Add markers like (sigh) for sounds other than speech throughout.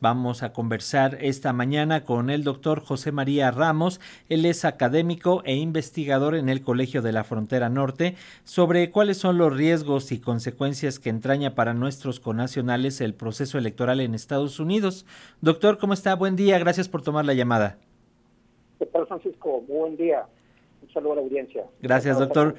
Vamos a conversar esta mañana con el doctor José María Ramos. Él es académico e investigador en el Colegio de la Frontera Norte sobre cuáles son los riesgos y consecuencias que entraña para nuestros conacionales el proceso electoral en Estados Unidos. Doctor, ¿cómo está? Buen día. Gracias por tomar la llamada. ¿Qué tal, Francisco? Buen día. Un saludo a la audiencia. Gracias, doctor.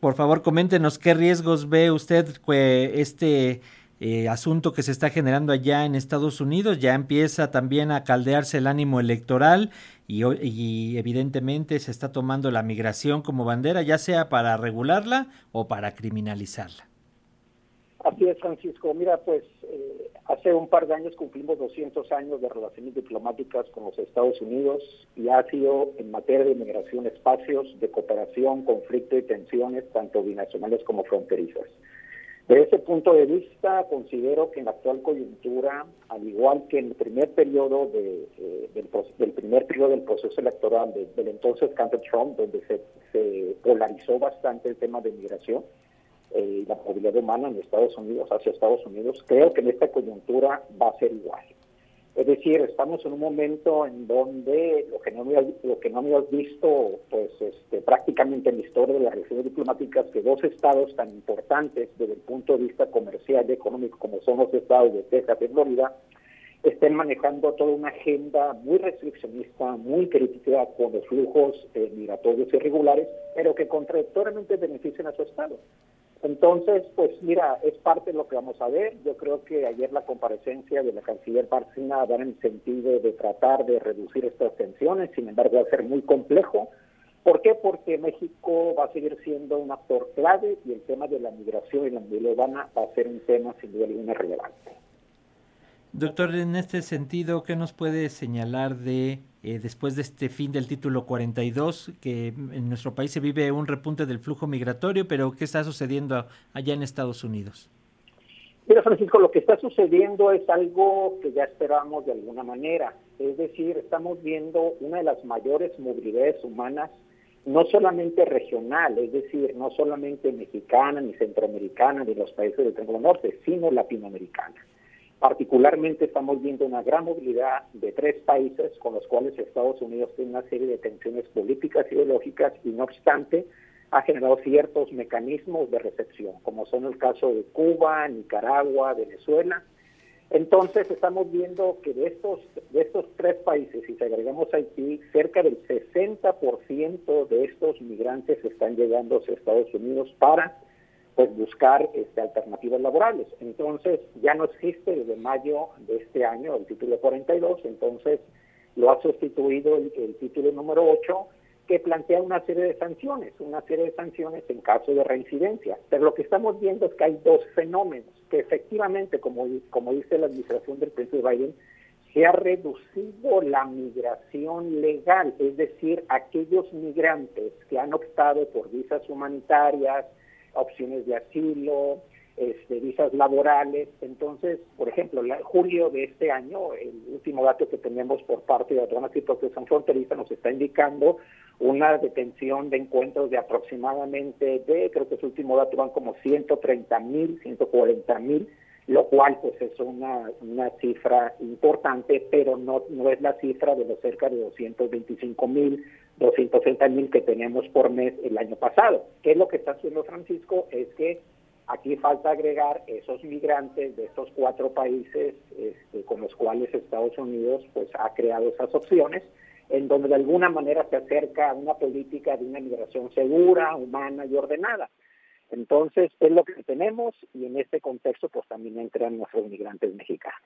Por favor, coméntenos qué riesgos ve usted que este eh, asunto que se está generando allá en Estados Unidos. Ya empieza también a caldearse el ánimo electoral y, y, evidentemente se está tomando la migración como bandera, ya sea para regularla o para criminalizarla. Así es, Francisco. Mira, pues eh, hace un par de años cumplimos 200 años de relaciones diplomáticas con los Estados Unidos y ha sido en materia de inmigración espacios de cooperación, conflicto y tensiones, tanto binacionales como fronterizas. Desde ese punto de vista, considero que en la actual coyuntura, al igual que en el primer periodo de, eh, del, primer periodo del proceso electoral del entonces Cantor Trump, donde se, polarizó bastante el tema de migración eh, y la movilidad humana en Estados Unidos, hacia Estados Unidos, creo que en esta coyuntura va a ser igual. Es decir, estamos en un momento en donde lo que no, lo que no habíamos visto, pues este, prácticamente en la historia de las relaciones diplomáticas, que dos estados tan importantes desde el punto de vista comercial y económico como son los estados de Texas y Florida, estén manejando toda una agenda muy restriccionista, muy crítica con los flujos eh, migratorios irregulares, pero que contradictoriamente benefician a su estado. Entonces, pues mira, es parte de lo que vamos a ver. Yo creo que ayer la comparecencia de la canciller Bárcena va en el sentido de tratar de reducir estas tensiones, sin embargo va a ser muy complejo. ¿Por qué? Porque México va a seguir siendo un actor clave y el tema de la migración y la movilidad urbana va a ser un tema sin duda alguna relevante. Doctor, en este sentido, ¿qué nos puede señalar de eh, después de este fin del título 42, que en nuestro país se vive un repunte del flujo migratorio, pero ¿qué está sucediendo allá en Estados Unidos? Mira, Francisco, lo que está sucediendo es algo que ya esperábamos de alguna manera. Es decir, estamos viendo una de las mayores movilidades humanas, no solamente regional, es decir, no solamente mexicana, ni centroamericana, ni los países del Triángulo Norte, sino latinoamericana. Particularmente estamos viendo una gran movilidad de tres países con los cuales Estados Unidos tiene una serie de tensiones políticas, ideológicas y no obstante ha generado ciertos mecanismos de recepción, como son el caso de Cuba, Nicaragua, Venezuela. Entonces estamos viendo que de estos, de estos tres países, si se agregamos Haití, cerca del 60% de estos migrantes están llegando a Estados Unidos para pues buscar este, alternativas laborales. Entonces, ya no existe desde mayo de este año el título 42, entonces lo ha sustituido el, título número 8, que plantea una serie de sanciones, una serie de sanciones en caso de reincidencia. Pero lo que estamos viendo es que hay dos fenómenos, que efectivamente, como, como dice la administración del presidente Biden, se ha reducido la migración legal, es decir, aquellos migrantes que han optado por visas humanitarias, opciones de asilo, este, visas laborales. Entonces, por ejemplo, en julio de este año, el último dato que tenemos por parte de aduanas y protección fronteriza nos está indicando una detención de encuentros de aproximadamente de, creo que su último dato van como 130 mil, 140 mil, lo cual pues es una, una cifra importante, pero no, no es la cifra de los cerca de 225 mil 260 mil que teníamos por mes el año pasado. ¿Qué es lo que está haciendo Francisco? Es que aquí falta agregar esos migrantes de estos cuatro países este, con los cuales Estados Unidos pues ha creado esas opciones, en donde de alguna manera se acerca a una política de una migración segura, humana y ordenada. Entonces, es lo que tenemos y en este contexto pues también entran nuestros migrantes mexicanos.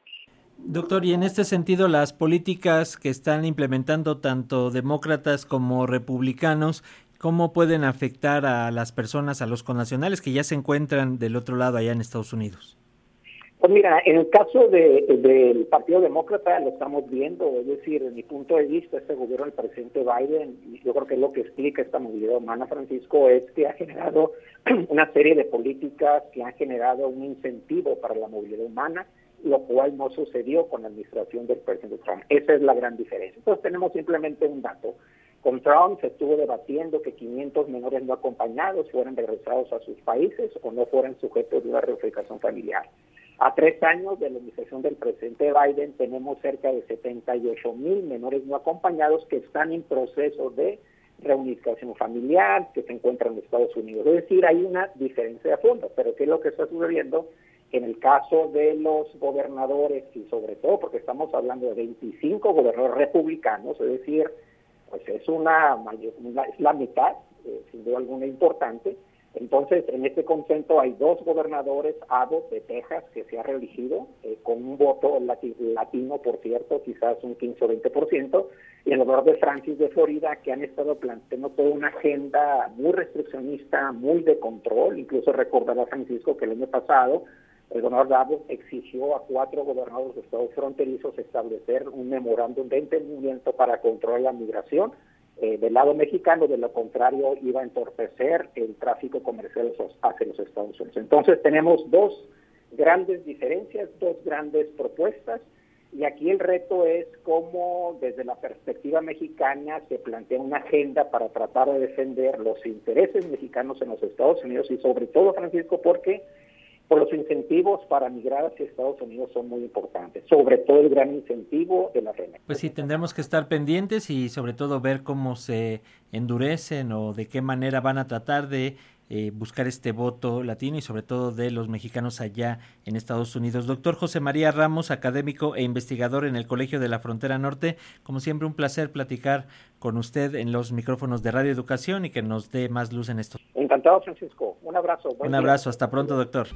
Doctor, y en este sentido, las políticas que están implementando tanto demócratas como republicanos, ¿cómo pueden afectar a las personas, a los connacionales que ya se encuentran del otro lado allá en Estados Unidos? Pues mira, en el caso del Partido Demócrata lo estamos viendo, es decir, en mi punto de vista, este gobierno del presidente Biden, yo creo que lo que explica esta movilidad humana, Francisco, es que ha generado (clears throat) una serie de políticas que han generado un incentivo para la movilidad humana, lo cual no sucedió con la administración del presidente Trump. Esa es la gran diferencia. Entonces tenemos simplemente un dato. Con Trump se estuvo debatiendo que 500 menores no acompañados fueran regresados a sus países o no fueran sujetos de una reunificación familiar. A tres años de la administración del presidente Biden tenemos cerca de 78 mil menores no acompañados que están en proceso de reunificación familiar, que se encuentran en Estados Unidos. Es decir, hay una diferencia de fondo, pero ¿qué es lo que está sucediendo? En el caso de los gobernadores y sobre todo porque estamos hablando de 25 gobernadores republicanos, es decir, pues es una, es la mitad, eh, sin duda alguna importante, entonces, en este concepto hay dos gobernadores, Abbott de Texas, que se ha reelegido, eh, con un voto latino, por cierto, quizás un 15 o 20%, y el gobernador de Francis de Florida, que han estado planteando toda una agenda muy restriccionista, muy de control. Incluso recordará Francisco que el año pasado el gobernador Abbott exigió a cuatro gobernadores de estados fronterizos establecer un memorándum de entendimiento para controlar la migración eh, del lado mexicano, de lo contrario iba a entorpecer el tráfico comercial hacia los Estados Unidos. Entonces tenemos dos grandes diferencias, dos grandes propuestas y aquí el reto es cómo desde la perspectiva mexicana se plantea una agenda para tratar de defender los intereses mexicanos en los Estados Unidos y sobre todo, Francisco, porque por los incentivos para migrar hacia Estados Unidos son muy importantes, sobre todo el gran incentivo de la renta. Pues sí, tendremos que estar pendientes y sobre todo ver cómo se endurecen o de qué manera van a tratar de eh, buscar este voto latino y sobre todo de los mexicanos allá en Estados Unidos. Doctor José María Ramos, académico e investigador en el Colegio de la Frontera Norte, como siempre un placer platicar con usted en los micrófonos de Radio Educación y que nos dé más luz en esto. Encantado, Francisco. Un abrazo. un abrazo. Hasta pronto, doctor.